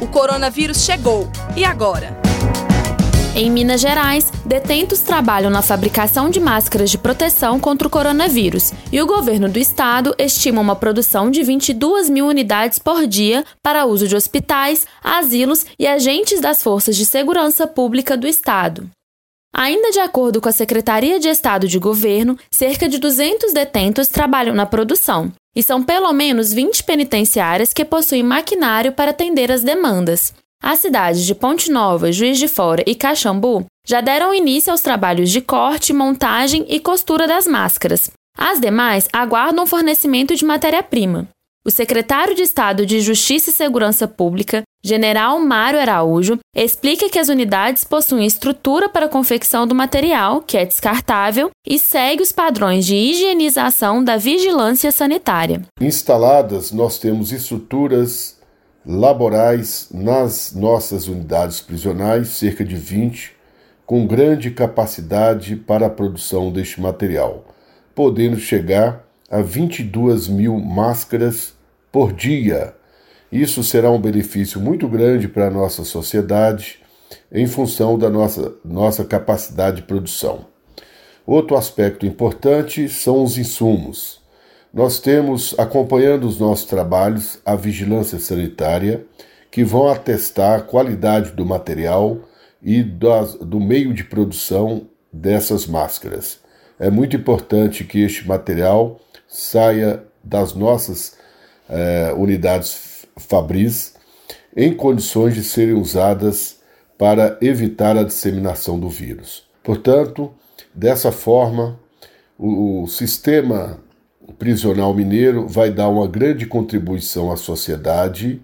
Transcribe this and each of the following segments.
O coronavírus chegou. E agora? Em Minas Gerais, detentos trabalham na fabricação de máscaras de proteção contra o coronavírus e o governo do estado estima uma produção de 22 mil unidades por dia para uso de hospitais, asilos e agentes das forças de segurança pública do estado. Ainda de acordo com a Secretaria de Estado de Governo, cerca de 200 detentos trabalham na produção, e são pelo menos 20 penitenciárias que possuem maquinário para atender as demandas. As cidades de Ponte Nova, Juiz de Fora e Caxambu já deram início aos trabalhos de corte, montagem e costura das máscaras. As demais aguardam fornecimento de matéria-prima. O secretário de Estado de Justiça e Segurança Pública, General Mário Araújo, explica que as unidades possuem estrutura para confecção do material, que é descartável, e segue os padrões de higienização da vigilância sanitária. Instaladas, nós temos estruturas laborais nas nossas unidades prisionais, cerca de 20, com grande capacidade para a produção deste material, podendo chegar a 22 mil máscaras por dia. Isso será um benefício muito grande para a nossa sociedade em função da nossa, nossa capacidade de produção. Outro aspecto importante são os insumos. Nós temos, acompanhando os nossos trabalhos, a vigilância sanitária, que vão atestar a qualidade do material e do meio de produção dessas máscaras. É muito importante que este material saia das nossas eh, unidades Fabris em condições de serem usadas para evitar a disseminação do vírus. Portanto, dessa forma, o, sistema prisional mineiro vai dar uma grande contribuição à sociedade,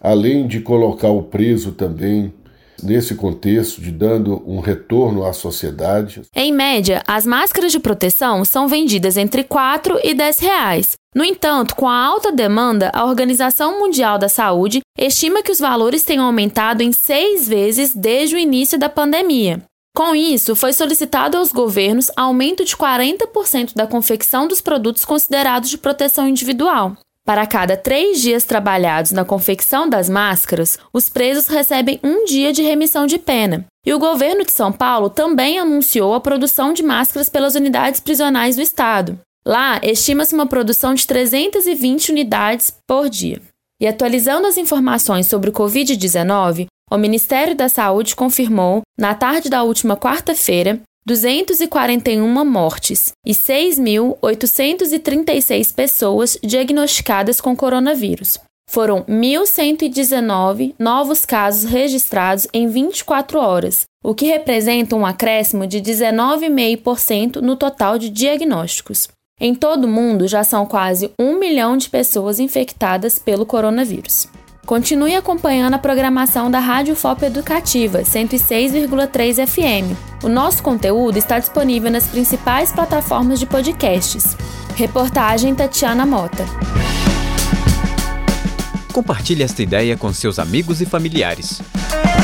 além de colocar o preso também nesse contexto de dando um retorno à sociedade. Em média, as máscaras de proteção são vendidas entre 4 e 10 reais. No entanto, com a alta demanda, a Organização Mundial da Saúde estima que os valores tenham aumentado em seis vezes desde o início da pandemia. Com isso, foi solicitado aos governos aumento de 40% da confecção dos produtos considerados de proteção individual. Para cada três dias trabalhados na confecção das máscaras, os presos recebem um dia de remissão de pena. E o governo de São Paulo também anunciou a produção de máscaras pelas unidades prisionais do estado. Lá, estima-se uma produção de 320 unidades por dia. E atualizando as informações sobre o Covid-19, o Ministério da Saúde confirmou, na tarde da última quarta-feira, 241 mortes e 6.836 pessoas diagnosticadas com coronavírus. Foram 1.119 novos casos registrados em 24 horas, o que representa um acréscimo de 19,5% no total de diagnósticos. Em todo o mundo, já são quase um milhão de pessoas infectadas pelo coronavírus. Continue acompanhando a programação da Rádio FOP Educativa 106,3 FM. O nosso conteúdo está disponível nas principais plataformas de podcasts. Reportagem Tatiana Mota. Compartilhe esta ideia com seus amigos e familiares.